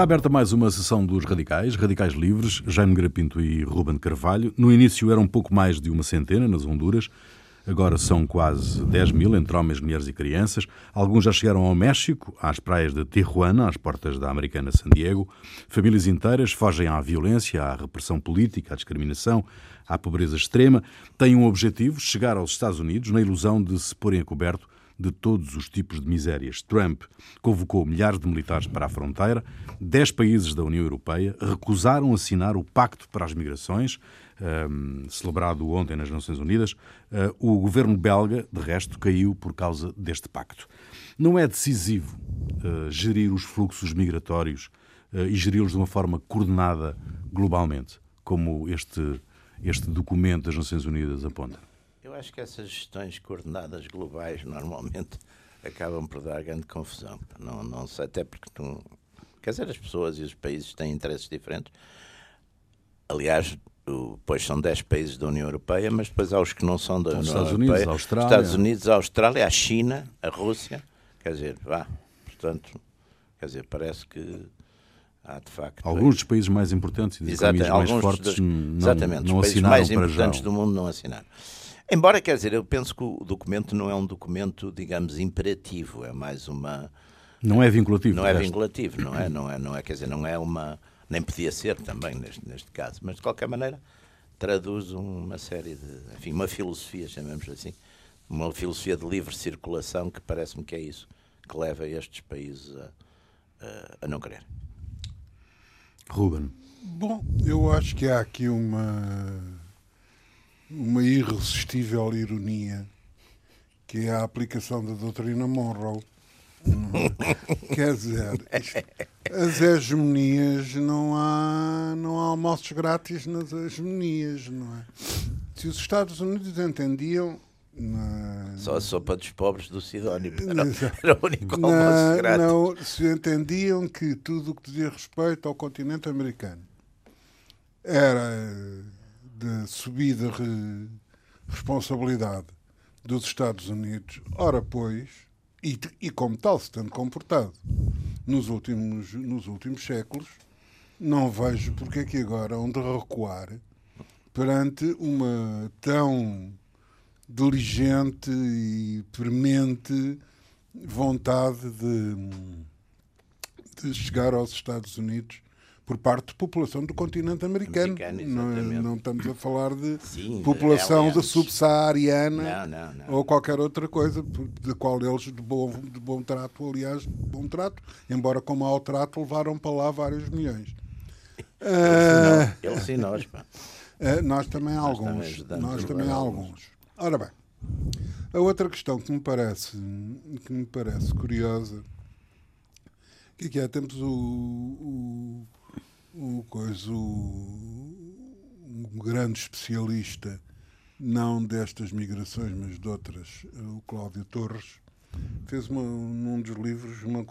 Está aberta mais uma sessão dos Radicais, Radicais Livres, Jaime Grapinto e Ruben Carvalho. No início eram pouco mais de uma centena nas Honduras, agora são quase 10 mil, entre homens, mulheres e crianças. Alguns já chegaram ao México, às praias de Tijuana, às portas da americana San Diego. Famílias inteiras fogem à violência, à repressão política, à discriminação, à pobreza extrema. Têm um objetivo, chegar aos Estados Unidos, na ilusão de se porem a coberto de todos os tipos de misérias. Trump convocou milhares de militares para a fronteira. Dez países da União Europeia recusaram assinar o Pacto para as Migrações, um, celebrado ontem nas Nações Unidas. Uh, o governo belga, de resto, caiu por causa deste pacto. Não é decisivo uh, gerir os fluxos migratórios uh, e geri-los de uma forma coordenada globalmente, como este, este documento das Nações Unidas aponta? Eu acho que essas gestões coordenadas globais normalmente acabam por dar grande confusão. Não, não sei, até porque tu, quer dizer, as pessoas e os países têm interesses diferentes. Aliás, depois são 10 países da União Europeia, mas depois há os que não são da União Estados Europeia. Unidos, Austrália. Estados Unidos, a Austrália, a China, a Rússia. Quer dizer, vá, portanto, quer dizer, parece que há de facto. Alguns dos países mais importantes e dos Exatamente, mais fortes dos, não, exatamente, não os países mais importantes já. do mundo não assinaram. Embora, quer dizer, eu penso que o documento não é um documento, digamos, imperativo, é mais uma. Não é vinculativo. Não é vinculativo, não é, não é, não é, quer dizer, não é uma. Nem podia ser também neste, neste caso, mas de qualquer maneira traduz uma série de. Enfim, uma filosofia, chamemos assim, uma filosofia de livre circulação que parece-me que é isso que leva estes países a, a, a não querer. Ruben. Bom, eu acho que há aqui uma, uma irresistível ironia, que é a aplicação da doutrina Monroe. Quer dizer, isto- as hegemonias não há, não há almoços grátis nas hegemonias, não é? Se os Estados Unidos entendiam. na- Só a sopa dos pobres do Sidónio era, era o único almoço grátis. não, se entendiam que tudo o que dizia respeito ao continente americano era de subida re- responsabilidade dos Estados Unidos, ora pois, e, e como tal se tendo comportado nos últimos, nos últimos séculos, não vejo porque é que agora hão de recuar perante uma tão diligente e premente vontade de, de chegar aos Estados Unidos por parte da população do continente americano. Americano, não, exatamente. não estamos a falar de Sim, população da subsaariana Não, não, não. ou qualquer outra coisa, de qual eles, de bom, de bom trato, aliás, de bom trato, embora com mau trato, levaram para lá vários milhões. Ah, Eles e nós, pá. Uh, nós também há Nós alguns. também nós também alguns. Ora bem, a outra questão que me parece, que me parece curiosa, que aqui há tempos o, o, o, coisa, um grande especialista, não destas migrações, mas de outras, o Cláudio Torres, fez uma, num dos livros uma,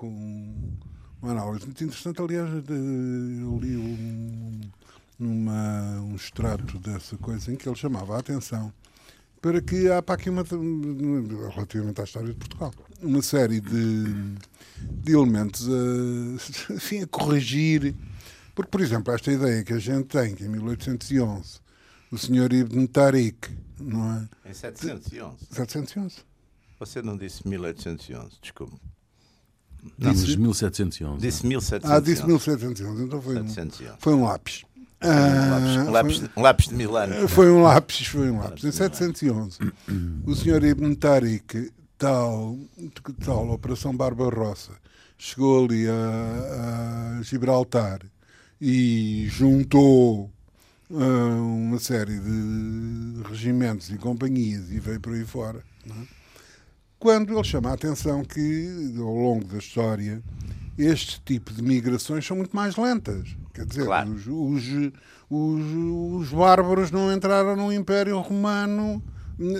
uma análise muito interessante. Aliás, eu li um, uma, um extrato dessa coisa em que ele chamava a atenção para que há para aqui uma relativamente à história de Portugal uma série de, de elementos a, enfim, a corrigir porque por exemplo esta ideia que a gente tem que em 1811 o senhor Ibn Tariq não é? Em 711. 711 Você não disse 1811, desculpe. Dizes 1711. Disse 1711. ah disse 1711 então foi um, 711. foi um lápis Um lápis, Ah, um lápis, um lápis de mil anos. Foi um lápis, foi um lápis. Em 711, o senhor Ibn Tariq, tal, tal Operação Barbarossa, chegou ali a, a Gibraltar e juntou ah, uma série de regimentos e companhias e veio por aí fora. é? Quando ele chama a atenção que, ao longo da história, este tipo de migrações são muito mais lentas. Quer dizer, Claro. os, os, os, os bárbaros não entraram no Império Romano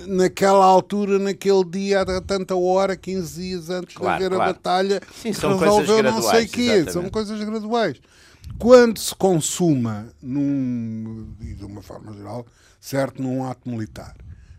naquela altura, naquele dia, a tanta hora, 15 dias antes Claro, de haver claro. a batalha, Sim, são resolveu não sei graduais, quê. exatamente. São coisas graduais. Quando se consuma, num, e de uma forma geral, certo, num ato militar,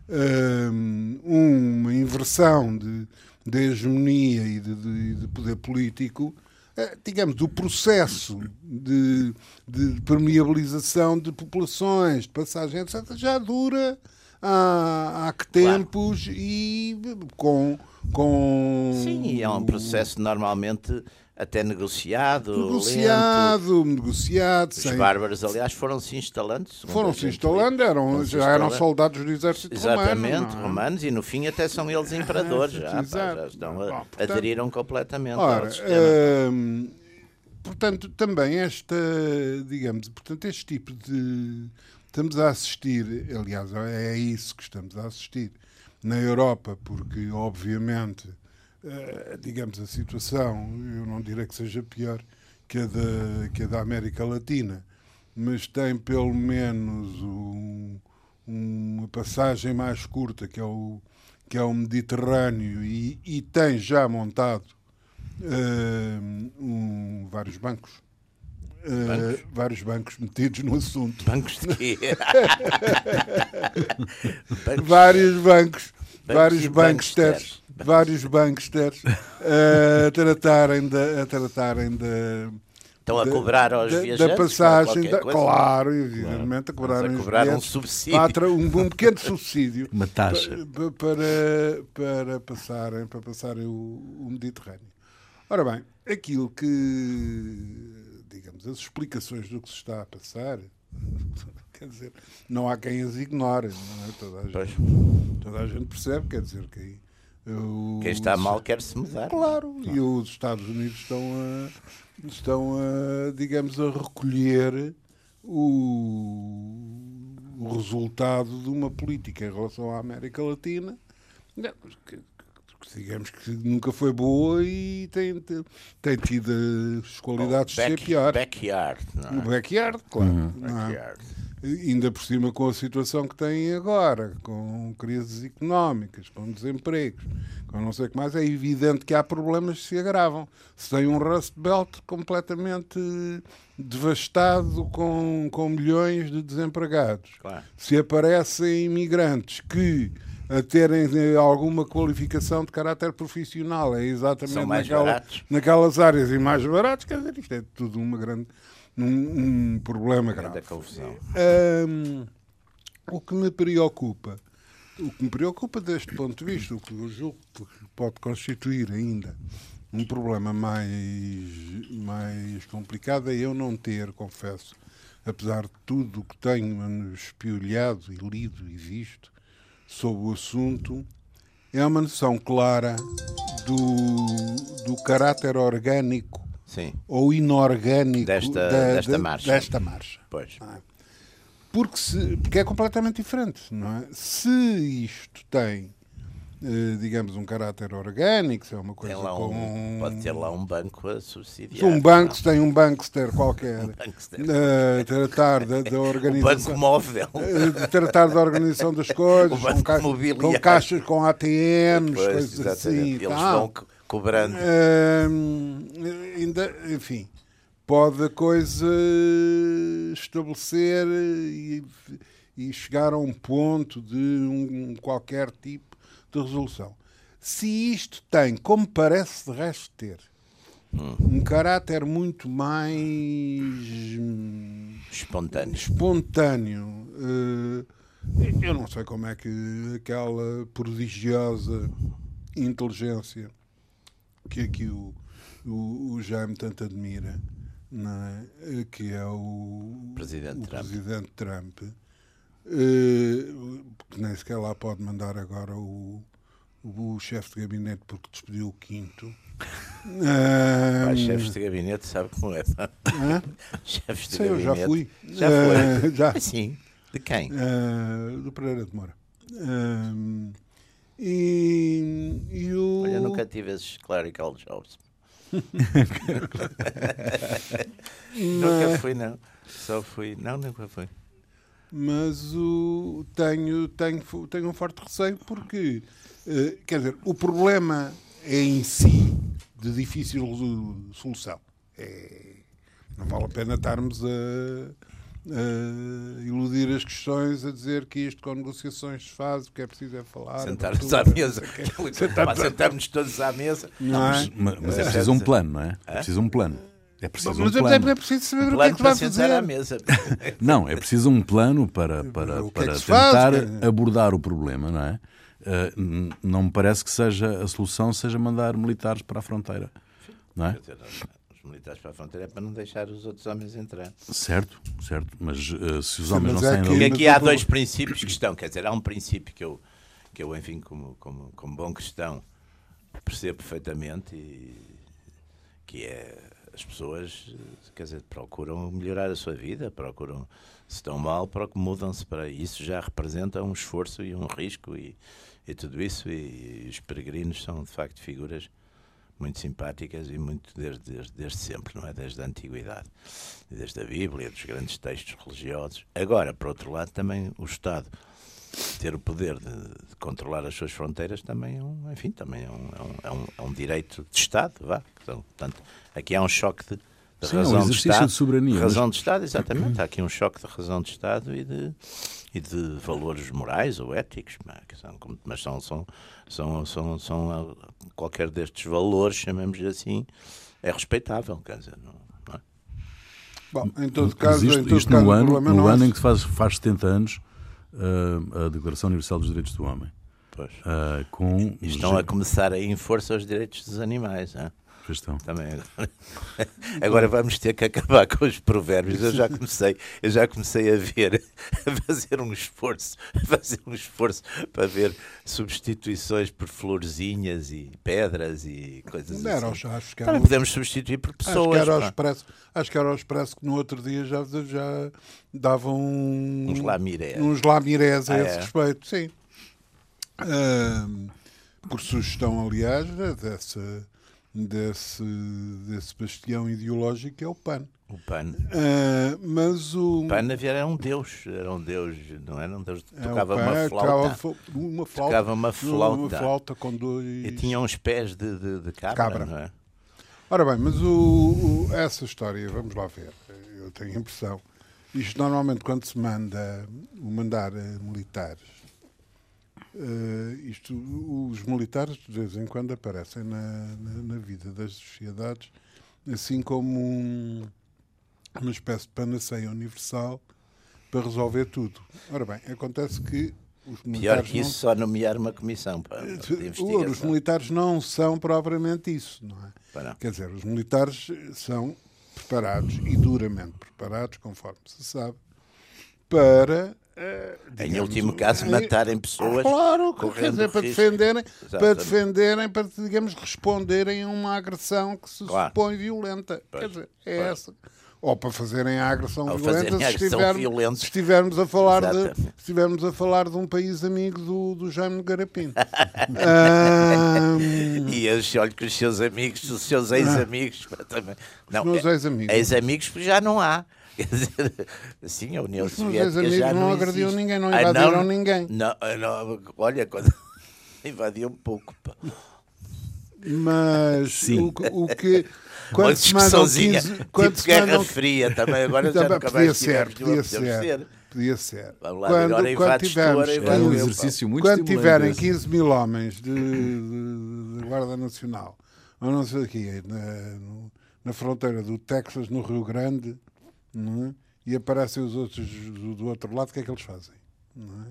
hum, uma inversão de, de hegemonia e de, de- de poder político, eh, digamos, o processo de, de permeabilização de populações, de passagem, etc., já dura há, há que tempos claro. e com, com. Sim, é um processo normalmente até negociado. Negociado, lento. negociado. Os sem... bárbaros, aliás, foram-se instalando. Foram-se instalando, eram, já eram soldados do exército Exatamente, romano. É? romanos, e no fim até são eles imperadores. já, pá, já estão Bom, portanto, aderiram completamente ora, ao sistema. Hum, portanto, também esta, digamos, portanto, este tipo de. Estamos a assistir, aliás, é isso que estamos a assistir na Europa, porque, obviamente digamos, a situação, eu não direi que seja pior que a da, que a da América Latina, mas tem pelo menos um, uma passagem mais curta, que é o, que é o Mediterrâneo, e, e tem já montado uh, um, vários bancos. Uh, bancos. vários bancos metidos no assunto. Bancos de quê? bancos. Vários bancos, bancos vários bancos terres vários banksters a tratarem de. A tratarem de Estão a cobrar aos da, viajantes? Da passagem, da, claro, evidentemente, a cobrar, a cobrar um subsídio. um, um pequeno subsídio. Uma taxa. Para, para, para passarem, para passarem o, o Mediterrâneo. Ora bem, aquilo que, digamos, as explicações do que se está a passar, quer dizer, não há quem as ignore. Não é? toda, a gente, toda a gente percebe, quer dizer, que quem está mal quer se mudar. Claro, e os Estados Unidos estão a, estão a digamos, a recolher o, o resultado de uma política em relação à América Latina que, digamos que nunca foi boa e tem, tem tido as qualidades back, de ser pior. Backyard, não é? O backyard, claro. Uhum. É? Ainda por cima com a situação que têm agora, com crises económicas, com desempregos, com não sei o que mais, é evidente que há problemas que se agravam. Se tem um Rust Belt completamente devastado com, com milhões de desempregados, claro. se aparecem imigrantes que a terem alguma qualificação de caráter profissional, é exatamente naquela, naquelas áreas e mais baratos, quer dizer, isto é tudo uma grande num um problema grave. confusão. Um, o que me preocupa, o que me preocupa deste ponto de vista, o que eu julgo que pode constituir ainda um problema mais, mais complicado é eu não ter, confesso, apesar de tudo o que tenho espiolhado e lido e visto sobre o assunto, é uma noção clara do, do caráter orgânico Sim. ou inorgânico desta, da, desta, marcha. desta marcha. Pois. É? Porque, se, porque é completamente diferente, não é? Se isto tem, eh, digamos, um caráter orgânico, se é uma coisa um, Pode ter lá um banco a subsidiar. Um banco, se tem um bankster qualquer, um Uh, tratar da, da organização... banco móvel. Uh, tratar da organização das coisas, com, ca com, caixas, com ATMs, pois, coisas assim. Eles vão cobrando. Uh, ainda, enfim, pode a coisa estabelecer e, e chegar a um ponto de um, qualquer tipo de resolução. Se isto tem, como parece de resto ter, hum. um caráter muito mais espontâneo, espontâneo uh, eu não sei como é que aquela prodigiosa inteligência que aqui o, o, o Jaime tanto admira, é? que é o Presidente o Trump, Presidente Trump uh, que nem sequer lá pode mandar agora o, o, chefe de gabinete porque despediu o quinto. Uh, chefes de gabinete, sabe como é? chefes de Sei, gabinete. Eu já fui. Já foi? Uh, já. Sim. De quem? Uh, do Pereira de Moura. E, e o... Olha, nunca tive esses clerical jobs. nunca fui, não. Só fui. Não, nunca fui. Mas o, tenho, tenho, tenho um forte receio porque, uh, quer dizer, o problema é em si de difícil solução. É, não vale a pena estarmos a, a iludir as questões, a dizer que isto com negociações se faz, o que é preciso é falar. Sentar-nos à mesa. Sentar-nos todos à mesa. Não é? Mas, mas é preciso um plano, não é? É preciso um plano. É preciso um Mas é plano. é preciso saber o que é que vai sentar à fazer. mesa. Não, é preciso um plano para, para, é para que se faz, tentar cara? abordar o problema, não é? N- não me parece que seja a solução seja mandar militares para a fronteira, não é? Os militares para a fronteira é para não deixar os outros homens entrar. Certo, certo. Mas eh, se os homens mas não é saem. Porque aqui há dois princípios que estão. Quer dizer, há um princípio que eu, que eu enfim, como, como, como bom cristão, percebo perfeitamente e que é as pessoas, quer dizer, procuram melhorar a sua vida, procuram, se estão mal, procuram, mudam-se para isso já representa um esforço e um risco e, e tudo isso e, os peregrinos são de facto figuras muito simpáticas e muito desde, desde, desde sempre, não é? Desde a antiguidade, desde a Bíblia, dos grandes textos religiosos. Agora, por outro lado, também o Estado ter o poder de, de controlar as suas fronteiras também é um, enfim, também é um, é um, é um, é direito de Estado, vá. Então, portanto, aqui há um choque de, Sim, é um razão de exercício Estado. de soberania, mas- Razão de Estado, exatamente. Há aqui um choque de razão de Estado e de, e de valores morais ou éticos, mas são, mas são, são, são, são, são, ah, qualquer destes valores, chamemos assim, é respeitável, quer dizer, não, não é? Bom, em todo Mas caso, isto, em todo isto caso no ano, no é ano em que faz, faz 70 anos eh, a Declaração Universal dos Direitos do Homem. Pois. eh, com E estão a começar a em força os direitos dos animais, hã? Pois estão. Também agora. agora vamos ter que acabar com os provérbios. Eu já comecei, eu já comecei a ver, a fazer um esforço, a fazer um esforço para ver substituições por florzinhas e pedras e coisas Não era assim. acho que era Também o- podemos substituir por Acho que pessoas. era ao pá. expresso, acho que era ao expresso que no outro dia já, já davam um- Uns lamirés. uns lamirés a Ah, esse é? respeito, sim. Por sugestão, aliás, dessa, desse, desse bastião ideológico é o PAN. O PAN. Ah, mas o. O PAN havia- era um deus, era um deus, não era um deus, é, tocava PAN uma tocava flauta fo- uma flauta. Tocava uma flauta. Uma flauta com dois. e tinha uns pés de, de, de cabra, Cabra. não é? Ora bem, mas o, o- essa história, vamos lá ver, eu tenho a impressão. Isto normalmente quando se manda o mandar eh, militares, eh, isto, os militares de vez em quando aparecem na, na, na vida das sociedades assim como um- uma espécie de panaceia universal para resolver tudo. Ora bem, acontece que os Pior militares que não isso, só nomear uma comissão para, os militares não são propriamente isso, não é? Não. Quer dizer, os militares são preparados e duramente preparados, conforme se sabe, para. eh, Em último caso, em- matarem pessoas. Claro, quer dizer, para risco. defenderem, para defenderem, para, digamos, responderem a uma agressão que se Claro. supõe violenta. Pois, Quer dizer, é pois. essa. Ou para fazerem a agressão Ou violenta se, agressão estivermos, violenta. se estivermos a falar de Exatamente. se estivermos a falar de um país amigo do, do Jaime Garapinto. Ahm, E eles, olha que os seus amigos, os seus ex-amigos, também. Não, meus é- ex-amigos. Ex-amigos já não há. Quer dizer, sim, a União Os Soviética já não não agrediam existe. ninguém, não Ah, invadiram ninguém. Não, não, olha, quando invadiu um pouco. pá. Mas Sim. o, que- o que. Uma Quando se mandam discussãozinha, 15. Quando tipo se Guerra mandam Fria também, agora já nunca podia mais ser, podia nenhuma, podemos ser. Podia ser. Vamos lá ver, ora Quando, quando invades tu, tivermos, ora Era um exercício muito quando tiverem esse. 15 mil homens de, de- de Guarda Nacional, ou não sei aqui, na, no- na fronteira do Texas, no Rio Grande, não é? e aparecem os outros do, do outro lado, o que é que eles fazem? Não é?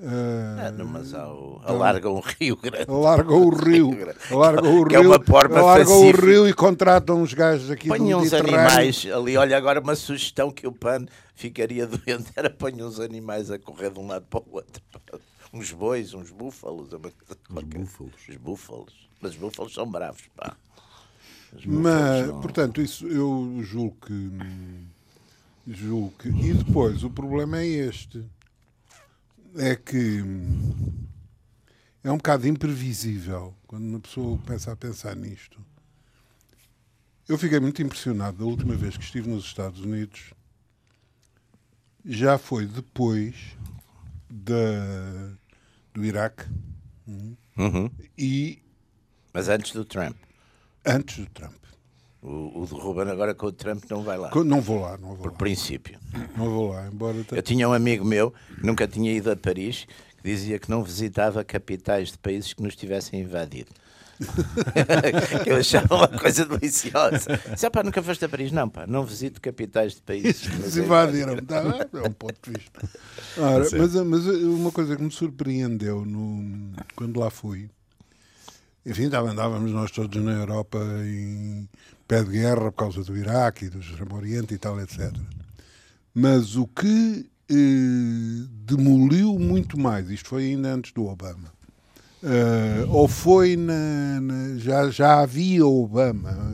Ah, Ah, não, mas há o- alargam o Rio Grande. Alargam o rio, alargam o Que é rio, uma forma alargam o pacífica. rio e contratam uns gajos aqui do Ponham uns animais ali. Olha, agora uma sugestão que o PAN ficaria doente era ponham uns animais a correr de um lado para o outro. Uns bois, uns búfalos. qualquer. búfalos. Os búfalos. Mas os búfalos são bravos, pá. Os Mas, búfalos não- portanto, isso eu julgo que. Julgo que. E depois, o problema é este. É que. É um bocado imprevisível quando uma pessoa começa a pensar nisto. Eu fiquei muito impressionado da última vez que estive nos Estados Unidos. Já foi depois da, do Iraque Uhum. e Mas antes do Trump. antes do Trump. O, o de Ruben agora com o Trump não vai lá. Não vou lá, não vou Por lá. princípio. Não vou lá, embora Eu tinha um amigo meu que nunca tinha ido a Paris que dizia que não visitava capitais de países que nos tivessem invadido. que eu achava uma coisa deliciosa. Se pá, nunca foste a Paris? Não, pá, não visito capitais de países que nos Se invadiram. Tá, É um ponto de vista. Ora, mas, mas uma coisa que me surpreendeu no, quando lá fui, enfim, andávamos nós todos na Europa em pé de guerra por causa do Iraque e do Extremo Oriente e tal, etc. Mas o que eh, demoliu muito mais, isto foi ainda antes do Obama, eh, ou foi na, na- já, já havia Obama,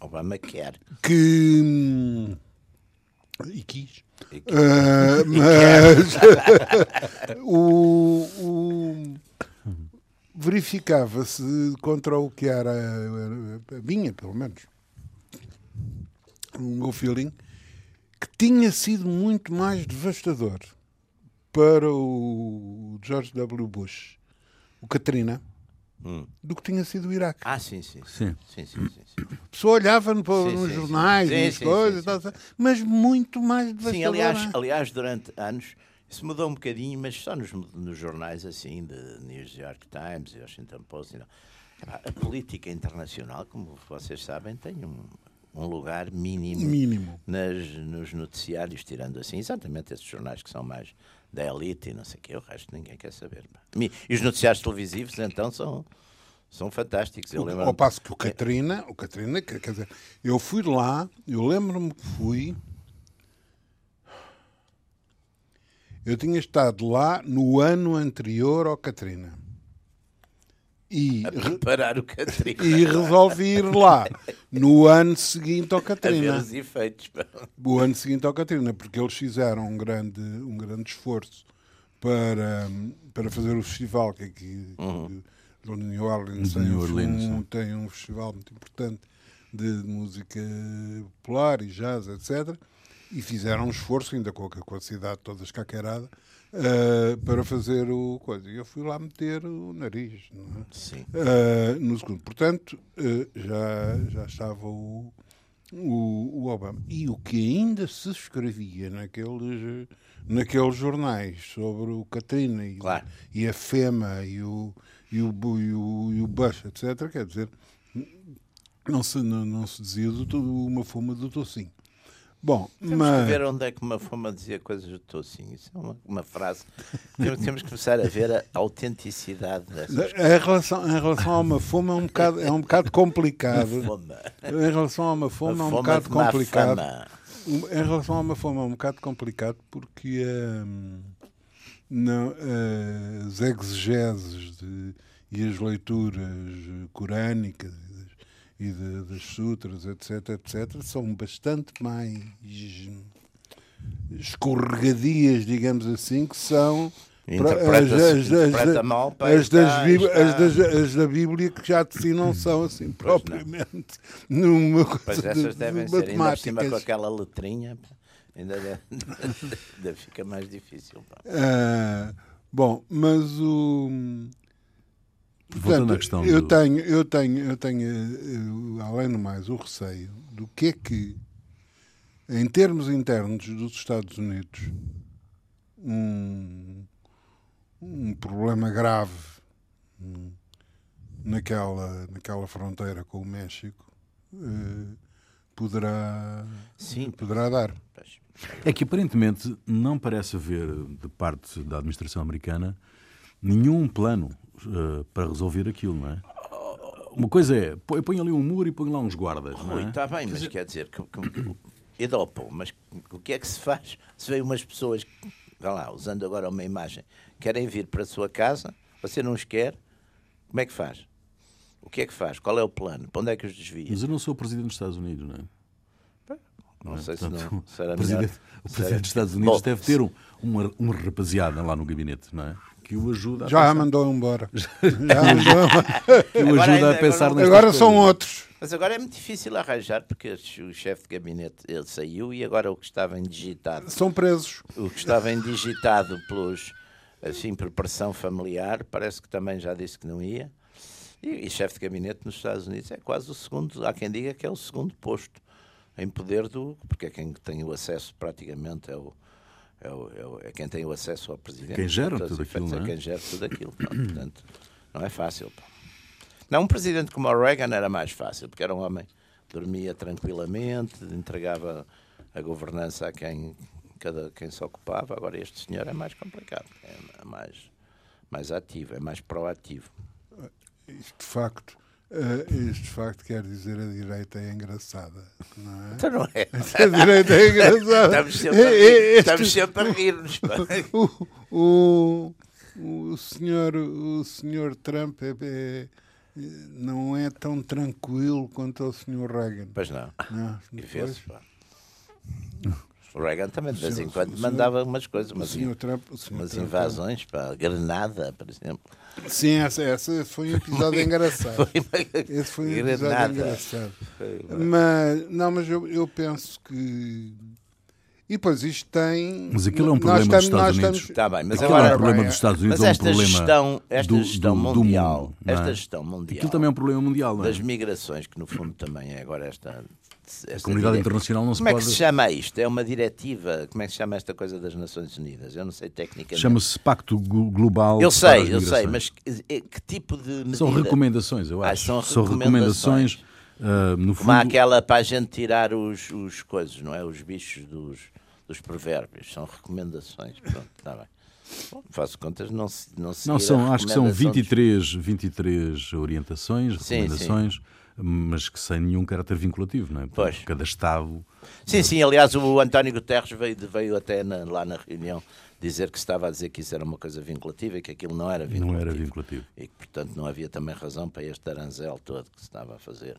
Obama quer. que. hum, E quis. E Ah, mas o, o- verificava-se contra o que era a minha, pelo menos, o meu feeling, que tinha sido muito mais devastador para o George W. Bush, o Katrina, Hum. do que tinha sido o Iraque. Ah, sim, sim. Sim. Sim, sim, sim. sim. A pessoa olhava no- Sim, nos sim, jornais sim. nas sim, coisas, tal, tal, mas muito mais devastador. Sim, aliás, aliás, durante anos isso mudou um bocadinho, mas só nos, nos jornais assim, de New York Times e Washington Post. não. A política internacional, como vocês sabem, tem um, um lugar mínimo, Mínimo. nas, nos noticiários, tirando assim, exatamente esses jornais que são mais da elite e não sei o quê, o resto ninguém quer saber. E os noticiários televisivos, então, são, são fantásticos. Eu lembro Ao passo que o Catarina, o Catarina, quer dizer, eu fui lá, eu lembro-me que fui. Eu tinha estado lá no ano anterior ao Catarina. E, a re- preparar o Catrina, e resolvi ir lá no ano seguinte ao a ver os efeitos. O ano seguinte ao Catarina, porque eles fizeram um grande, um grande esforço para, para fazer o festival, que aqui do New Orleans, De tem, New um- Orleans, um, tem um festival muito importante de música popular e jazz, etc. E fizeram um esforço, ainda com a, com a cidade toda escaqueirada, eh, para fazer o coisa. E eu fui lá meter o nariz, é? Uh, no segundo. Portanto, uh, já, já estava o, o, o Obama. E o que ainda se escrevia naqueles, naqueles jornais sobre o Katrina e, Claro. e a FEMA e o, e, o, e, o, e o Bush, etc., quer dizer, não se, não, não se dizia do, uma fuma do tocinho. Bom, Temos que mas... ver onde é que uma fama dizia coisas do tocinho. Isso é uma, uma frase. Temos, temos que começar a ver a autenticidade dessas Em relação, em relação a uma fome é um bocado, é um bocado complicado. Em relação a uma fome é um bocado de complicado. Em relação a uma fome é um bocado complicado porque hum, não, eh, as exegeses de- e as leituras corânicas e das, de- das sutras, etc., etc., são bastante mais escorregadias, digamos assim, que são mal, as, das está- Bíblia- as das- as da Bíblia que já de si não são assim propriamente numa coisa Pois de, essas de devem ser, ainda por cima com aquela letrinha, ainda, deve- ainda fica mais difícil. Ah, bom, mas o. Voltando à questão eu do- tenho, eu tenho, eu tenho, eh, além do mais, o receio do que é que, em termos internos dos Estados Unidos, um, um problema grave hum, naquela, naquela fronteira com o México eh, poderá, Sim, poderá dar. É que aparentemente não parece haver, de parte da administração americana, nenhum plano eh, para resolver aquilo, não é? Uma coisa é, põe ali um muro e põe lá uns guardas, não Rui, é? está bem, mas quer dizer, que, que, Edopom, mas o que é que se faz se vem umas pessoas, vá lá, usando agora uma imagem, querem vir para a sua casa, você não os quer, como é que faz? O que é que faz? Qual é o plano? Para onde é que os desvia? Mas eu não sou o presidente dos Estados Unidos, não é? Não é? sei se Portanto, não se era o presidente, melhor. o presidente era- dos Estados Unidos Bom, deve ter um, uma, uma rapaziada lá no gabinete, não é? Que o ajuda a Já a pensar, mandou embora. Já a mandou que o Agora ajuda ainda- a pensar agora- Agora são coisas. outros. Mas agora é muito difícil arranjar, porque o chefe de gabinete ele saiu e agora o que estava indigitado, São presos. o que estava indigitado pelos, assim, por pressão familiar, parece que também já disse que não ia. E, e chefe de gabinete nos Estados Unidos é quase o segundo, há quem diga que é o segundo posto em poder do. porque é quem tem o acesso praticamente, é o. É, o, é, o, é quem tem o acesso ao presidente. Quem gera tudo aquilo. Não é? Quem gera tudo aquilo. Portanto, não é fácil. Pá. Não, um presidente como o Reagan era mais fácil, porque era um homem dormia tranquilamente, entregava a governança a quem, cada, quem se ocupava. Agora, este senhor é mais complicado, é mais, mais ativo, é mais proativo. Isto de facto. Uh, isto de facto quer dizer a direita é engraçada, não é? Então não é. A direita é engraçada. estamos sempre a, rir, este... estamos sempre a rir-nos. o, o, o, senhor, o senhor Trump é, é, não é tão tranquilo quanto o senhor Reagan. Pois não. não depois... O Reagan também de vez em quando mandava umas coisas, umas, Trump, umas Trump, invasões para Granada, por exemplo. Sim, essa, essa foi um episódio engraçado. Esse foi um episódio Granada. engraçado. Mas, não, mas eu, eu penso que e depois isto tem. Mas aquilo é um problema estamos, dos Estados Unidos. Estamos... Tá bem, mas aquilo agora, é um problema dos Estados Unidos, mas esta é um problema gestão, esta do, gestão do, mundial, do mundo, é? esta gestão mundial. Aquilo também é um problema mundial, não é? Das migrações, que no fundo também é agora esta. Esta a comunidade dire... internacional não se como pode. Como é que se chama isto? É uma diretiva? Como é que se chama esta coisa das Nações Unidas? Eu não sei tecnicamente. Chama-se Pacto Global. Eu sei, eu sei, mas que, que tipo de. Medida? São recomendações, eu acho. Ah, são recomendações. São recomendações uh, no fundo... Como há aquela para a gente tirar os, os coisas, não é? Os bichos dos dos provérbios, são recomendações. Pronto, está bem. Bom, faço contas, não se não, não são Acho que são 23, 23 orientações, recomendações, sim, sim. Mas que sem nenhum caráter vinculativo, não é? Porque pois. cada Estado. Sim, sim, aliás, o António Guterres veio, veio até na, lá na reunião dizer que estava a dizer que isso era uma coisa vinculativa e que aquilo não era vinculativo. Não era vinculativo. E que, portanto, não havia também razão para este aranzel todo que se estava a fazer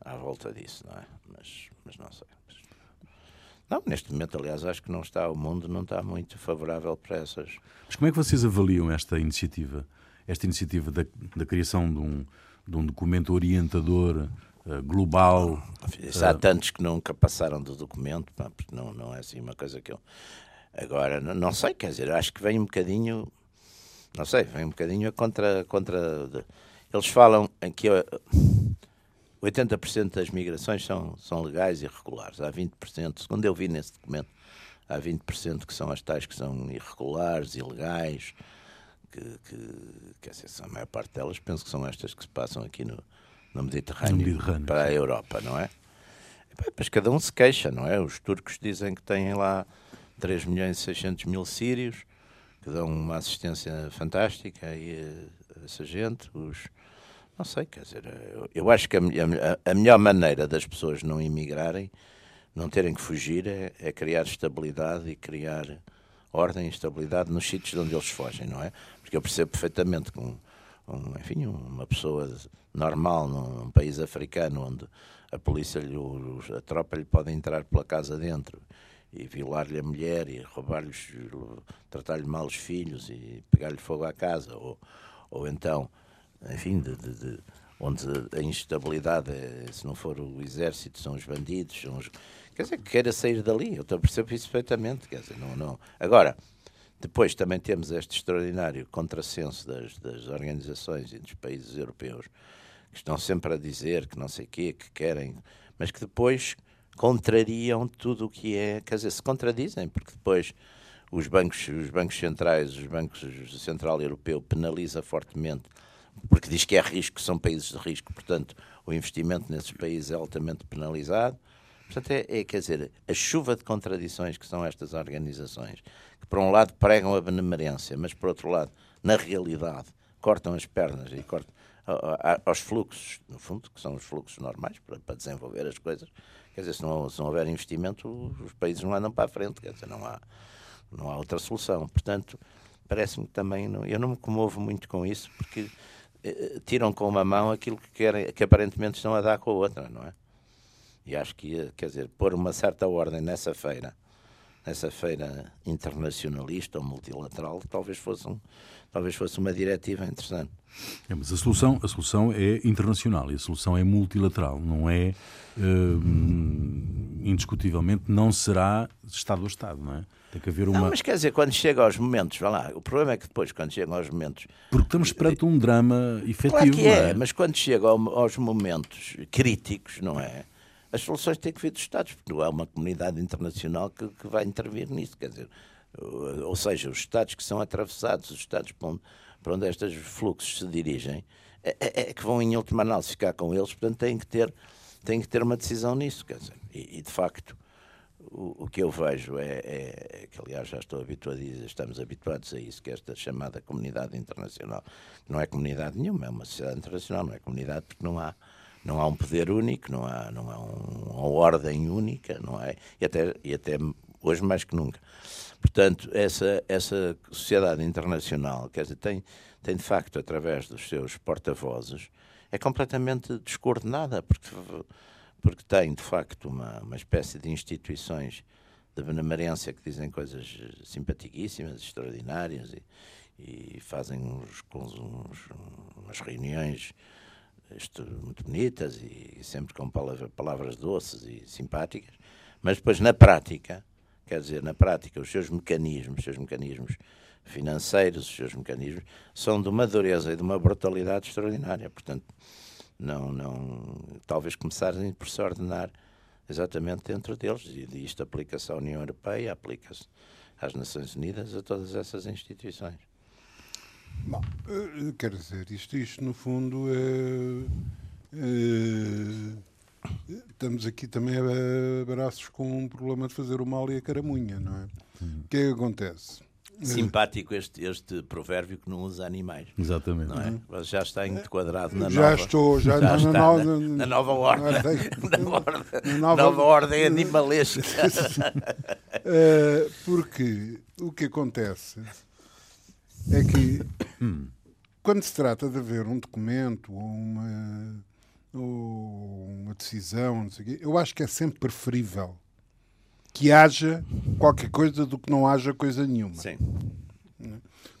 à volta disso, não é? Mas, mas não sei. Não, neste momento, aliás, acho que não está, o mundo não está muito favorável para essas. Mas como é que vocês avaliam esta iniciativa? Esta iniciativa da, da criação de um, de um documento orientador uh, global? Há uh... tantos que nunca passaram do documento, pá, porque não, não é assim uma coisa que eu. Agora, não, não sei, quer dizer, acho que vem um bocadinho. Não sei, vem um bocadinho contra. contra eles falam aqui. 80% das migrações são, são legais e irregulares. Há 20%, segundo eu vi nesse documento, há 20% que são as tais que são irregulares, ilegais, que, que quer dizer, a maior parte delas penso que são estas que se passam aqui no, no Mediterrâneo, no Mediterrâneo para a Europa, não é? Mas cada um se queixa, não é? Os turcos dizem que têm lá 3 milhões e 600 mil sírios, que dão uma assistência fantástica a essa gente. Os, não sei, quer dizer, eu, eu acho que a, a, a, melhor maneira das pessoas não emigrarem, não terem que fugir, é, é criar estabilidade e criar ordem e estabilidade nos sítios de onde eles fogem, não é? Porque eu percebo perfeitamente que um, um, enfim, uma pessoa normal num, país africano onde a polícia, lhe, a tropa lhe pode entrar pela casa dentro e violar-lhe a mulher e roubar-lhes, tratar-lhe mal os filhos e pegar-lhe fogo à casa, ou, ou então enfim, de, de, de, onde a instabilidade, é, se não for o exército, são os bandidos, são os... quer dizer, que queira sair dali, eu perceber isso perfeitamente, quer dizer, não, não. Agora, depois também temos este extraordinário contrassenso das, das organizações e dos países europeus, que estão sempre a dizer que não sei o quê, que querem, mas que depois contrariam tudo o que é, quer dizer, se contradizem, porque depois os bancos, os bancos centrais, os bancos o Central Europeu penaliza fortemente porque diz que é risco, são países de risco, portanto, o investimento nesses países é altamente penalizado. Portanto, é, é, quer dizer, a chuva de contradições que são estas organizações, que por um lado pregam a benemerência, mas por outro lado, na realidade, cortam as pernas e cortam aos fluxos, no fundo, que são os fluxos normais para, para desenvolver as coisas. Quer dizer, se não, se não houver investimento, os países não andam para a frente, quer dizer, não há, não há outra solução. Portanto, parece-me que também, eu não me comovo muito com isso, porque eh, tiram com uma mão aquilo que querem, que aparentemente estão a dar com a outra, não é? E acho que, quer dizer, pôr uma certa ordem nessa feira, nessa feira internacionalista ou multilateral, talvez fosse, um, talvez fosse uma diretiva interessante. É, mas a solução, a solução é internacional e a solução é multilateral, não é uh, indiscutivelmente não será Estado a Estado, não é? Tem que haver uma. Não, mas quer dizer, quando chega aos momentos, vá lá, o problema é que depois, quando chegam aos momentos. Porque estamos perante um drama efetivo. Claro que é, é? mas quando chega aos momentos críticos, não é? As soluções têm que vir dos Estados, porque não há uma comunidade internacional que, que vai intervir nisso. Quer dizer, ou seja, os Estados que são atravessados, os Estados para onde, para onde estes fluxos se dirigem, é, é, é, que vão, em última análise, ficar com eles, portanto, têm que ter, têm que ter uma decisão nisso. Quer dizer, e, e de facto, o, o, que eu vejo é, é, é, que, aliás, já estou habituado a dizer, estamos habituados a isso, que esta chamada comunidade internacional não é comunidade nenhuma, é uma sociedade internacional, não é comunidade porque não há não há um poder único, não há, não há um, uma ordem única, não é? E até, e até hoje mais que nunca. Portanto, essa, essa sociedade internacional, quer dizer, tem, tem de facto, através dos seus porta-vozes, é completamente descoordenada, porque, porque tem de facto uma, uma espécie de instituições de benemerência que dizem coisas simpaticíssimas, extraordinárias e, e fazem uns, uns, umas reuniões muito bonitas e sempre com palavras, doces e simpáticas, mas depois na prática, quer dizer, na prática, os seus mecanismos, os seus mecanismos financeiros, os seus mecanismos, são de uma dureza e de uma brutalidade extraordinária. Portanto, não, não, talvez começarem por se ordenar exatamente dentro deles, e isto aplica-se à União Europeia, aplica-se às Nações Unidas, a todas essas instituições. Bom, eh, quer dizer, isto, isto no fundo é, é, Estamos aqui também a braços com um problema de fazer o mal e a caramunha, não é? O que é que acontece? Simpático este, este provérbio que não usa animais. Exatamente. Não é? Mas já está enquadrado na já nova... Estou, já, já na, nova, na, na nova ordem. Na, na ordem, nova, nova ordem animalesca. porque o que acontece é que quando se trata de haver um documento ou uma, ou uma decisão, quê, eu acho que é sempre preferível que haja qualquer coisa do que não haja coisa nenhuma. Sim.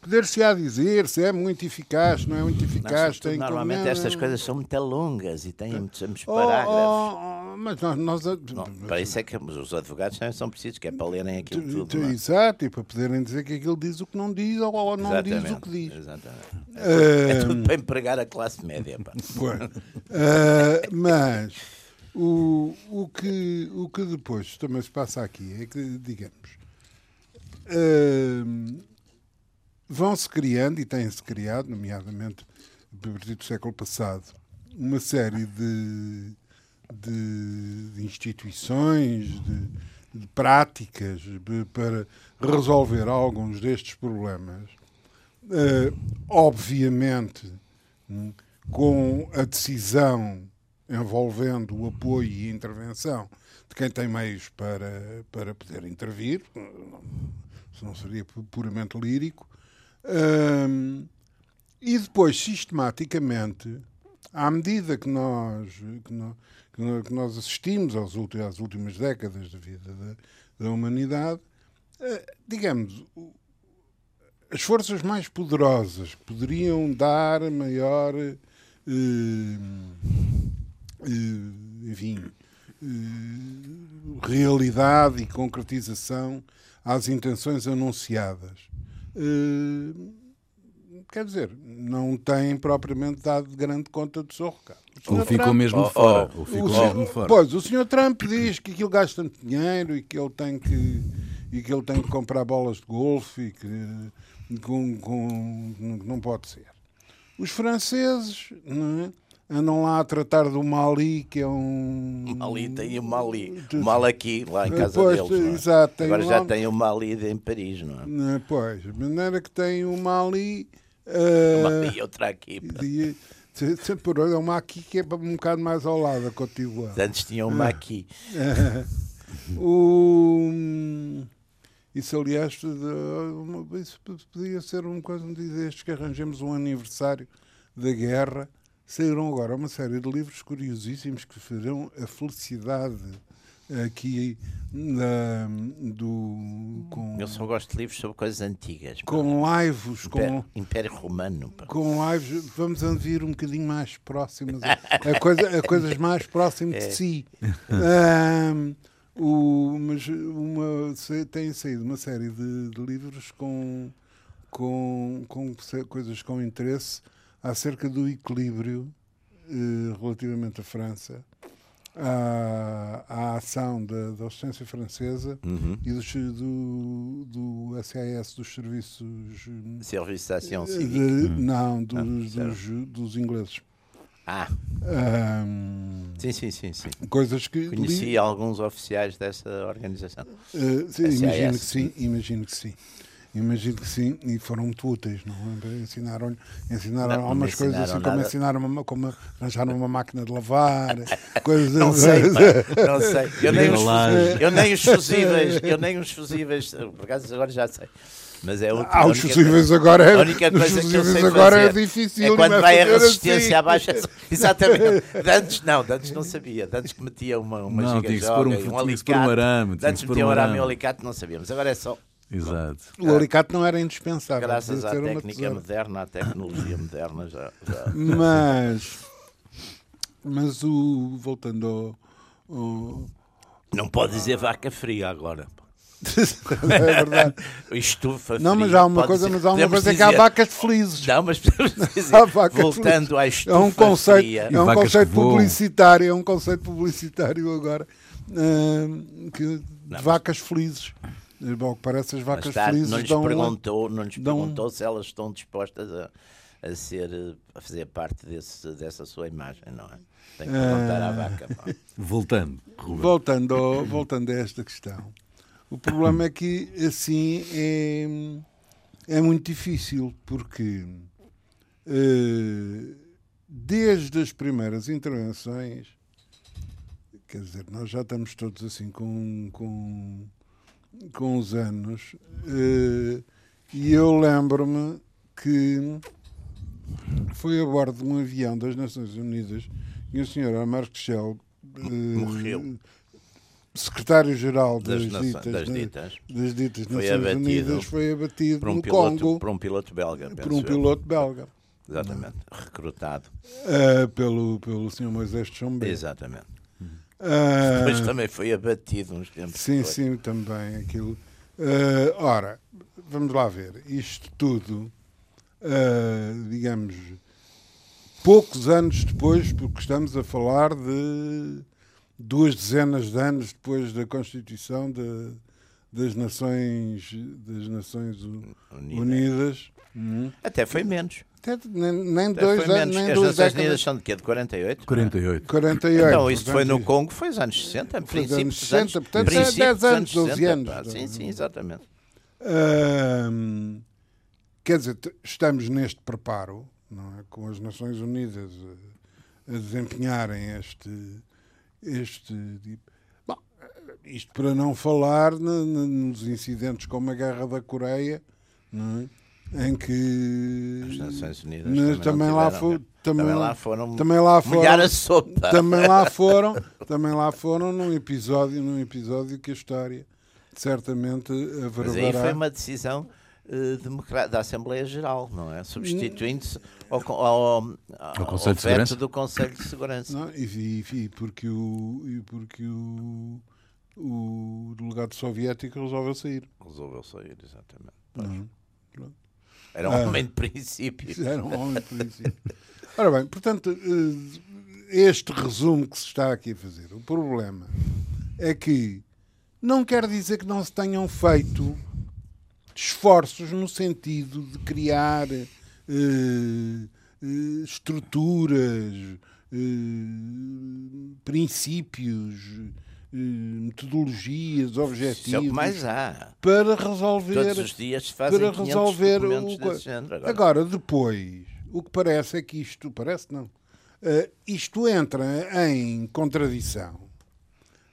Poder-se-á dizer se é muito eficaz, não é muito eficaz. Não, tem normalmente estas coisas são muito longas e têm muitos, muitos parágrafos. Oh, oh, mas nós, nós não, para isso é que os advogados também são precisos, que é para lerem aquilo tudo. Tu, é? Exato, e para poderem dizer que aquilo diz o que não diz ou, ou não diz o que diz. Exatamente. É, é tudo para empregar a classe média. Pá. Uh, mas o, o, que, o que depois também se passa aqui é que, digamos. Uh, vão-se criando e têm-se criado, nomeadamente a partir do século passado, uma série de, de, de instituições, de, de práticas para resolver alguns destes problemas. Uh, obviamente, com a decisão envolvendo o apoio e intervenção de quem tem meios para, para poder intervir, se não seria puramente lírico, um, e depois, sistematicamente, à medida que nós, que nós, que nós assistimos às últimas décadas da vida da, da humanidade, uh, digamos, as forças mais poderosas que poderiam dar maior, uh, uh, enfim, realidade e concretização às intenções anunciadas quer dizer, não tem propriamente dado grande conta do seu recado. Ou ficou Trump, mesmo oh, fora. Oh, ou ficou o mesmo fora. Pois, o senhor Trump diz que aquilo gasta muito dinheiro e que ele tem que, e que, ele tem que comprar bolas de golfe e que com, com, não pode ser. Os franceses não é? andam lá a tratar do Mali, que é um. Mali tem o Mali. O Mal aqui, lá em casa pois, deles. É? Exato, Agora já tem o Mali em Paris, não é? Não, pois, de maneira que tem o Mali. Uh, Mali outra aqui. E, sempre é uma aqui que é um bocado mais ao lado da Cote Antes tinha uma aqui. o. Isso, aliás, isso podia ser coisa de destes que arranjemos um aniversário da guerra saíram agora uma série de livros curiosíssimos que farão a felicidade aqui na, do com eu só gosto de livros sobre coisas antigas com lives com Império Romano pá. com lives vamos vir um bocadinho mais próximos a, a, coisa, a coisas mais próximas é. de si um, O, mas uma, tem saído uma série de, de livros com, com, com coisas com interesse acerca do equilíbrio eh, relativamente à França, à, à ação da, da assistência francesa Uhum. e dos, do, do SAS, dos serviços hum, Serviço de Ação Cívica. não, dos, Ah, dos, dos ingleses. Ah, Ahm, sim, sim, sim, sim. coisas que li- Conheci alguns oficiais dessa organização. Uh, sim, imagino que sim, imagino que sim. Imagino que sim, e foram muito úteis, não é? Ensinaram, ensinaram Não, não algumas coisas assim, como nada. ensinaram uma, como arranjar uma máquina de lavar, coisas Não sei, pá, não sei. Eu nem, os, eu nem os fusíveis, eu nem os fusíveis, por acaso agora já sei. Mas é o- Ah, os fusíveis agora é, a única os coisa que eu sei agora é difícil. É quando não vai a fazer resistência assim. abaixo. Exatamente. De Antes não, de antes não sabia. De antes que metia uma, uma Não, tinha que se pôr um, gigajoga um um alicate. arame. De Tinha que antes se pôr metia um um arame e um arame. alicate, não sabíamos. Agora é só. Exato. O alicate não era indispensável. Graças à técnica moderna, à tecnologia moderna, já. já- Mas, mas o, voltando ao, ao- Não pode dizer vaca fria agora. é verdade. Estufa Não, fria, mas há uma pode coisa, dizer- mas há uma coisa que há dizer- vacas felizes. Não, mas dizer, Há vacas voltando à É estufa um conceito, fria. É um conceito publicitário, é um conceito publicitário agora hum, que, de vacas felizes. Bom, que parece as vacas está, felizes não lhes dão um- perguntou, não lhes dão- perguntou se elas estão dispostas a, a ser a fazer parte desse, dessa sua imagem, não é? Tem que perguntar à vaca. Voltando, Ruben. Voltando, ao- voltando a esta questão, o problema é que assim é, é muito difícil, porque eh, desde as primeiras intervenções, quer dizer, nós já estamos todos assim com, com, com os anos, eh, e eu lembro-me que foi a bordo de um avião das Nações Unidas e o senhor Amar Shell Morreu. secretário-geral Das, das, ditas, das ditas. das ditas Foi Nações abatido Unidas foi abatido Por um, no piloto, Congo por um piloto belga, por um eu. piloto belga Exatamente. Recrutado. ah, pelo, pelo senhor Moisés Chombe. Exatamente. Ah, Depois também foi abatido uns tempos Sim, depois. sim, também aquilo. Ah, ora, vamos lá ver. Isto tudo, ah, digamos, poucos anos depois, porque estamos a falar de duas dezenas de anos depois da Constituição de- das Nações, das Nações Unidas. Unidas. Hum. Até foi menos. Até nem, nem dois foi anos, menos. nem As duas Nações Unidas são de quê? De 48? 48. 48. Não, isso foi no Congo, foi nos anos 60, Foi nos princípios anos dos 60, portanto, é princípios 10 dos anos, 12 60, anos. pá. Sim, sim, exatamente. Ahm, quer dizer, estamos neste preparo, não é? com as Nações Unidas a, a desempenharem este. este tipo- Bom, isto para não falar nos incidentes como a Guerra da Coreia, não é? Em que. As Nações Unidas Mas também, também lá tiveram, fo- cara. também Também lá- foram também lá foram- sopa. também lá foram também lá foram num episódio num episódio que a história certamente Mas aí averbará foi uma decisão eh, da Assembleia Geral, não é? Substituindo-se ao, ao, ao, ao Conselho de veto Segurança? do Conselho de Segurança. Não, e, e- e porque o e porque o, o delegado soviético resolveu sair. Resolveu sair, exatamente. Não. Era um Ah. homem de princípio. Isso Era um homem de princípio. Ora bem, portanto, eh, este resumo que se está aqui a fazer, o problema é que não quer dizer que não se tenham feito esforços no sentido de criar eh, eh, estruturas, eh, princípios, metodologias, Isso é o objetivos que mais há. para resolver Todos os dias fazem para 500 resolver o desse género. Agora, Agora, depois, o que parece é que isto, parece não, eh, isto entra em contradição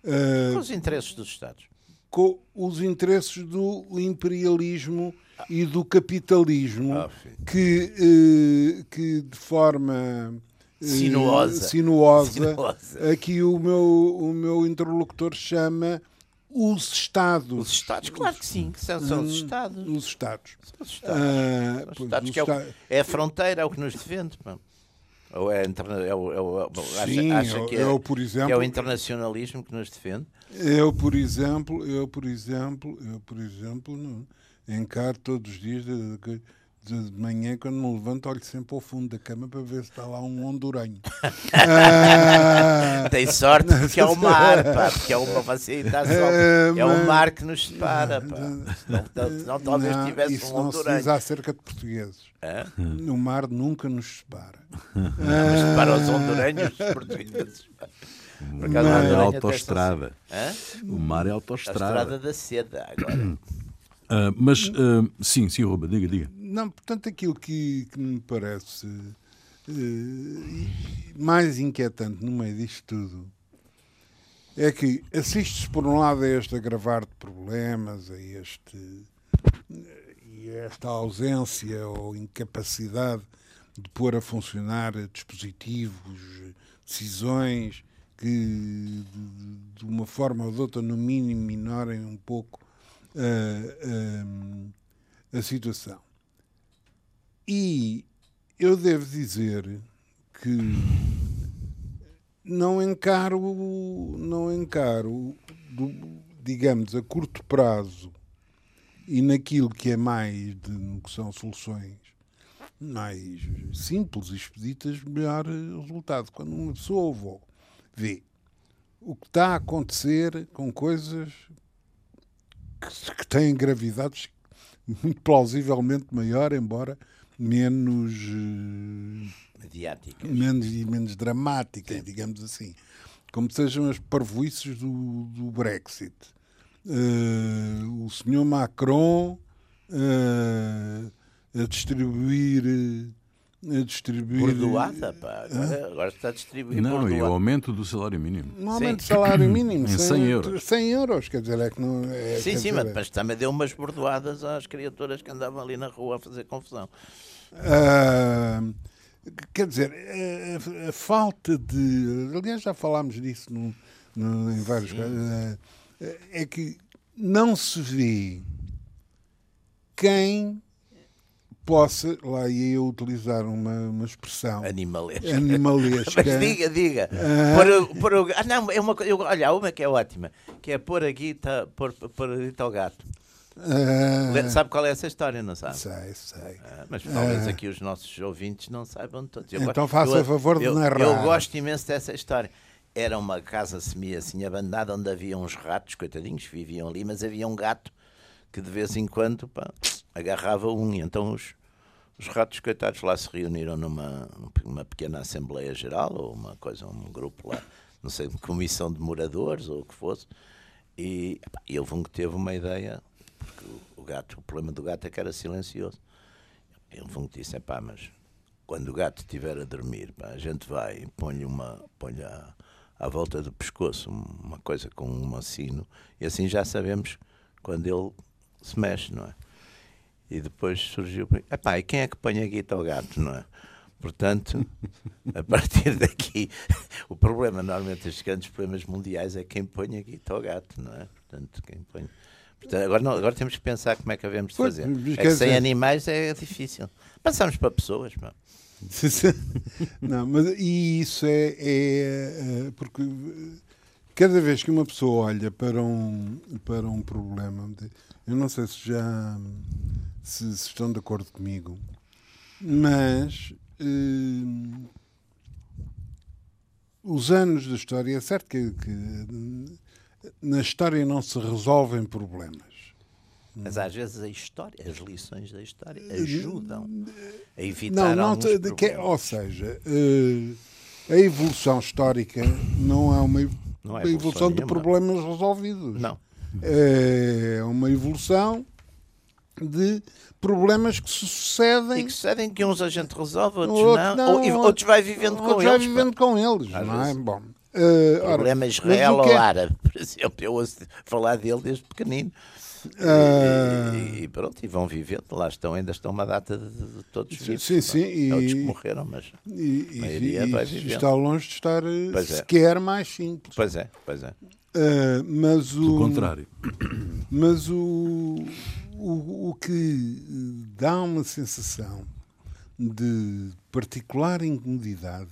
eh, com os interesses dos Estados. com os interesses do imperialismo e do capitalismo Ah, que, eh, que de forma eh, Sinuosa. sinuosa, Sinuosa. aqui o meu, o meu interlocutor chama os Estados. Os Estados, claro que sim, que são, são os Estados. Os Estados. São os Estados. Ah, São os pois, Estados os que é, o- é a fronteira, é o que nos defende. pá. Ou é, é o, é o- acha, Sim, acha é que é é, o, por que exemplo, é o internacionalismo que nos defende. Eu, por exemplo, eu, por exemplo, eu, por exemplo, não, encaro todos os dias de, de, de manhã, quando me levanto, olho sempre ao fundo da cama para ver se está lá um honduranho. ah, Tem sorte porque é o mar, pá, porque é uma facilidade só. É, é o mar que nos separa, pá. Senão, talvez não, tivesse isso um honduranho. Isso não se diz acerca de portugueses. É? O mar nunca nos separa. Não, mas separa os honduranhos dos portugueses. Por acaso, mar é autoestrada. O mar é autoestrada. A estrada da seda, agora. Uh, mas, uh, sim, sim, Ruba, diga, diga. Não, portanto, aquilo que, que me parece uh, mais inquietante no meio disto tudo é que assistes por um lado a este agravar de problemas, a este e esta ausência ou incapacidade de pôr a funcionar dispositivos, decisões que de, uma forma ou de outra, no mínimo, minorem um pouco a, a, a situação. E eu devo dizer que não encaro, não encaro, digamos, a curto prazo e naquilo que é mais de que são soluções mais simples e expeditas, melhor resultado. Quando uma pessoa vê o que está a acontecer com coisas que, que têm gravidades muito plausivelmente maior, embora menos mediáticas, menos menos dramáticas, Sim. digamos assim, como sejam as parvoices do, do Brexit. Uh, o senhor Macron uh, a distribuir a distribuir. Bordoada, pá. Agora, agora, está a distribuir. Não, bordoada. e o aumento do salário mínimo. No aumento do salário mínimo. em 100 euros. 100 euros, quer dizer, é que não. É, sim, sim, dizer, mas também deu umas bordoadas às criaturas que andavam ali na rua a fazer confusão. Uh, quer dizer, a, a, falta de. Aliás, já falámos disso no, no, em vários casos. Uh, é que não se vê quem possa, lá ia eu utilizar uma, uma expressão animalesca. animalesca. Mas diga, diga. Uh... Pôr, pôr, ah, não, é uma, eu, olha, uma que é ótima, que é pôr a guita, pôr, pôr a guita ao gato. Uh... Sabe qual é essa história, não sabe? Sei, sei. Uh, mas talvez aqui os nossos ouvintes não saibam todos. Eu então faça a favor de eu, narrar. Eu gosto imenso dessa história. Era uma casa semi assim abandonada onde havia uns ratos, coitadinhos, viviam ali, mas havia um gato que de vez em quando pá, agarrava um. E então os, os ratos coitados lá se reuniram numa uma pequena Assembleia Geral, ou uma coisa, um grupo lá, não sei, comissão de moradores ou o que fosse. E, pá, e houve um que teve uma ideia, porque o, gato, o problema do gato é que era silencioso. E houve um que disse: pá, mas quando o gato estiver a dormir, pá, a gente vai e põe-lhe uma. Põe à, volta do pescoço uma coisa com um sino, e assim já sabemos quando ele se mexe, não é? E depois surgiu, epá, e quem é que põe a guita ao gato, não é? Portanto, a partir daqui, o problema, normalmente, estes grandes problemas mundiais é quem põe a guita ao gato, não é? Portanto, quem põe. Portanto, agora, não, agora temos que pensar como é que havemos de fazer. É sem animais é difícil. Passamos para pessoas, pá. não, mas e isso é, é, é, porque cada vez que uma pessoa olha para um para um problema, eu não sei se já se, se estão de acordo comigo, mas uh, os anos da história, é certo que, que, na história não se resolvem problemas. Mas às vezes a história, as lições da história ajudam a evitar não, não, de, que, Ou seja, uh, a evolução histórica não é uma, não é evolução, evolução de problemas resolvidos. Não. É uma evolução de problemas que sucedem. E que sucedem que uns a gente resolve, outros, outro, não. não. Ou, outros vai vivendo outros com vai eles. vivendo com eles, não é? Bom, uh, problema ora, Israel ou é... árabe, por exemplo. Eu ouço falar dele desde pequenino. Uh... E, e, pronto, e vão vivendo, lá estão, ainda estão uma data de, de todos vivos. Sim, sim. E, outros que morreram, mas e, a maioria vai vivendo. Está longe de estar eh, pois é. sequer é. mais simples. Pois é, pois é. Uh, mas o, Do contrário. Mas o, o, o que dá uma sensação de particular incomodidade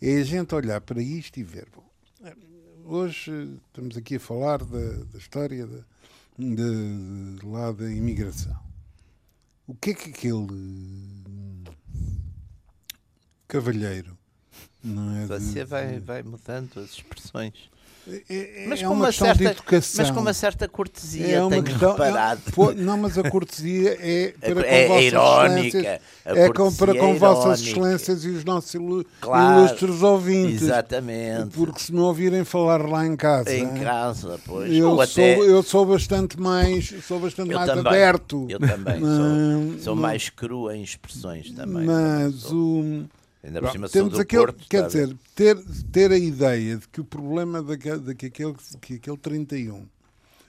é a gente olhar para isto e ver. Bom, hoje estamos aqui a falar da, da história de, de, de lá da imigração. O que é que aquele cavalheiro não é? Você de- vai, vai mudando as expressões. É, é- Mas, é com uma uma questão certa, de educação. mas com uma certa cortesia, é uma tenho questão, reparado. é- não, mas a cortesia é para com É- é vossas irónica, é com, para com é vossas excelências e os nossos ilu- Claro, ilustres ouvintes. Exatamente. Porque se me ouvirem falar lá em casa, Em casa, pois. eu, Ou sou, até... eu sou bastante mais, sou bastante Eu mais também. aberto. Eu também. Sou, sou mais cru em expressões também. Mas o. Ainda por cima temos aquele, Porto. quer dizer, ter, ter a ideia de que o problema de que aquele, que aquele 31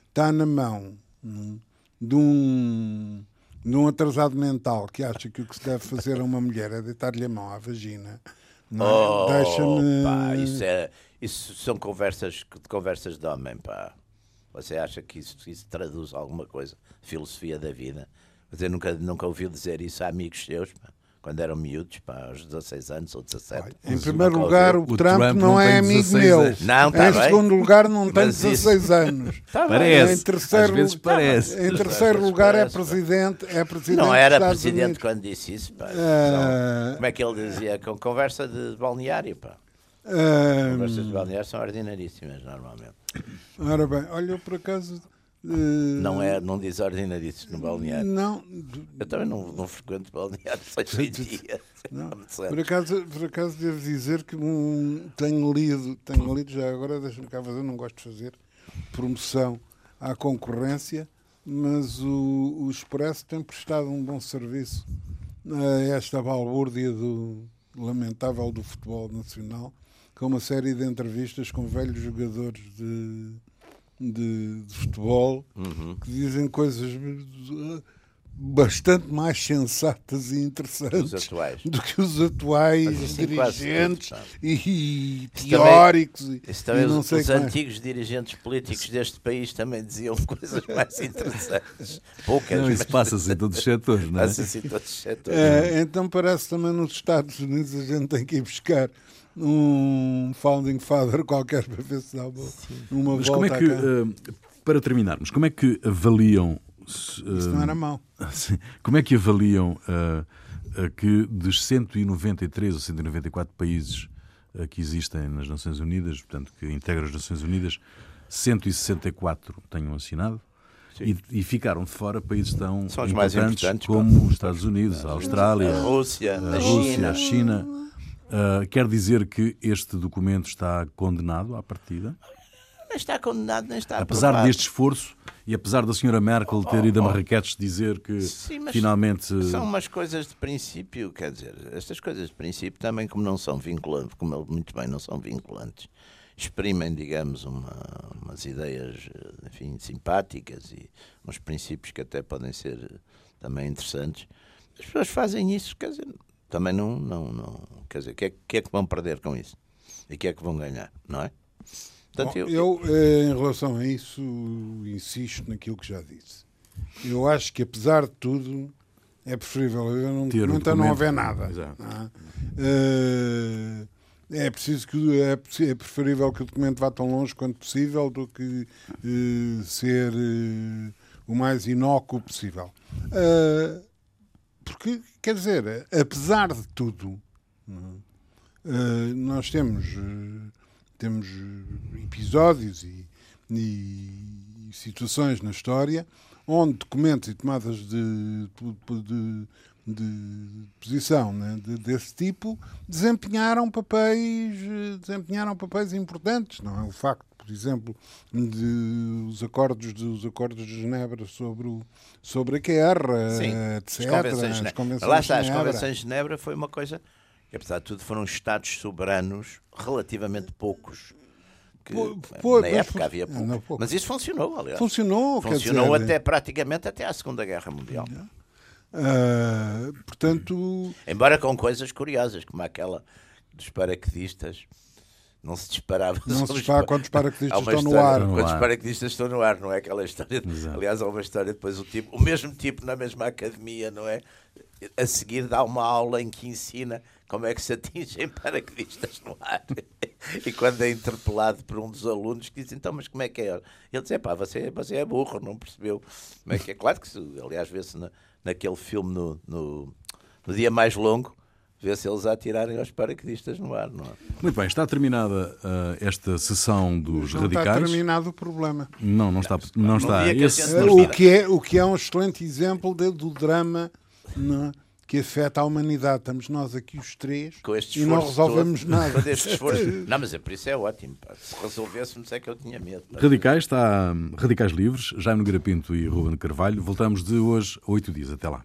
está na mão hum, de um, de um atrasado mental que acha que o que se deve fazer a uma mulher é deitar-lhe a mão à vagina. Não é? Oh, Deixa-me. pá, isso, é, isso são conversas de conversas de homem, pá. Você acha que isso, isso traduz alguma coisa? Filosofia da vida? Você nunca, nunca ouviu dizer isso a amigos seus, pá, quando eram miúdos, pá, aos 16 anos ou 17? Em primeiro lugar, o, Trump, Trump não, não é amigo 16 meu. anos. Não, tá em bem. segundo lugar, não tem Mas isso- 16 anos. Tá. Parece. Em terceiro, Às vezes parece. Em terceiro lugar parece, é presidente, é presidente Não era presidente Unidos. quando disse isso, pá. São- como é que ele dizia? Com conversa de balneário, pá. Ah, Conversas de balneário são ordinaríssimas, normalmente. ora bem, olha, eu por acaso. Eh, Não, é, não diz ordinaríssimo no balneário. Não, Eu também não, não frequento balneário seis em dia. Por acaso, por acaso devo dizer que hum, tenho lido, tenho lido já agora, deixa-me cá fazer, não gosto de fazer promoção à concorrência, mas o, o Expresso tem prestado um bom serviço a esta balbúrdia do lamentável do futebol nacional, com uma série de entrevistas com velhos jogadores de, de, de futebol Uhum. que dizem coisas bastante mais sensatas e interessantes do que os atuais dirigentes e, e teóricos e, Isso também, e não os, sei os antigos dirigentes políticos deste país também diziam coisas mais interessantes. Poucas, Não, mas isso passa-se em todos os setores, não é? passa-se em todos os setores. É, então parece também nos Estados Unidos a gente tem que ir buscar um founding father qualquer para ver se dá uma, uma Mas volta como é que, eh, para terminarmos, como é que avaliam. se, Isso eh, não era mau. Sim. Como é que avaliam eh, eh, que dos 193 ou 194 países eh, que existem nas Nações Unidas, portanto, que integram as Nações Unidas, 164 tenham assinado? E, e ficaram de fora países tão São os mais importantes, como os Estados Unidos, a Austrália, A Rússia, a a Rússia, China. a China. Ah, quer dizer que este documento está condenado à partida? Nem está condenado, nem está Apesar aprovado. deste esforço e apesar da senhora Merkel ter ido a Marrakech dizer que Sim, mas finalmente São umas coisas de princípio, quer dizer, estas coisas de princípio também, como não são vinculantes, como muito bem não são vinculantes, exprimem, digamos, uma, umas ideias, enfim, simpáticas e uns princípios que até podem ser também interessantes. As pessoas fazem isso, quer dizer, também não, não, não quer dizer, o que é, que é que vão perder com isso? E o que é que vão ganhar, não é? Portanto, Bom, eu, eu, eh, em relação a isso, insisto naquilo que já disse. Eu acho que, apesar de tudo, é preferível haver um Ter o documento a não haver nada. Não é? Eh, é preciso que é, é preferível que o documento vá tão longe quanto possível do que eh, ser eh, o mais inócuo possível. Eh, porque, quer dizer, apesar de tudo? Eh, nós temos, eh, temos eh, episódios e, e situações na história onde documentos e tomadas de, de, de posição né, de- desse tipo desempenharam papéis, eh, desempenharam papéis importantes. Não é? O facto, por exemplo, de os acordos, dos acordos de Genebra sobre, o, sobre a guerra, Sim, etc. as convenções de as Genebra. convenções Lá de está, as convenções de Genebra foi uma coisa que, apesar de tudo, foram Estados soberanos relativamente poucos. Que, po- na época havia não, poucos. poucos. Mas isso funcionou, aliás. Funcionou, Funcionou dizer, até praticamente até à Segunda Guerra Mundial. Ah, portanto, Embora com coisas curiosas, como aquela dos paraquedistas. Não se disparava. Não se dispara pa- quando os paraquedistas estão no ar. Quando os ar. paraquedistas estão no ar, não é aquela história. Exato. Aliás, há uma história depois o tipo, o mesmo tipo na mesma academia, não é? a seguir dá uma aula em que ensina como é que se atingem paraquedistas no ar. E quando é interpelado por um dos alunos que diz, então, mas como é que é? Ele diz, pá, você, você é burro, não percebeu como é que é. Claro que, aliás, vê-se na, naquele filme no, no, no Dia Mais Longo, vê-se eles a atirarem aos paraquedistas no ar. Não é? Muito bem, está terminada uh, esta sessão dos não radicais. está terminado o problema. Não, não está. Não, não está. Esse... O, que é, o que é um excelente exemplo de, do drama não, que afeta a humanidade. Estamos nós aqui os três e não resolvemos todo, nada. não, mas é por isso é ótimo. Pá. Se resolvêssemos é que eu tinha medo. Pá. Radicais está Radicais Livres, Jaime Garapinto e Ruben Carvalho. Voltamos de hoje a oito dias. Até lá.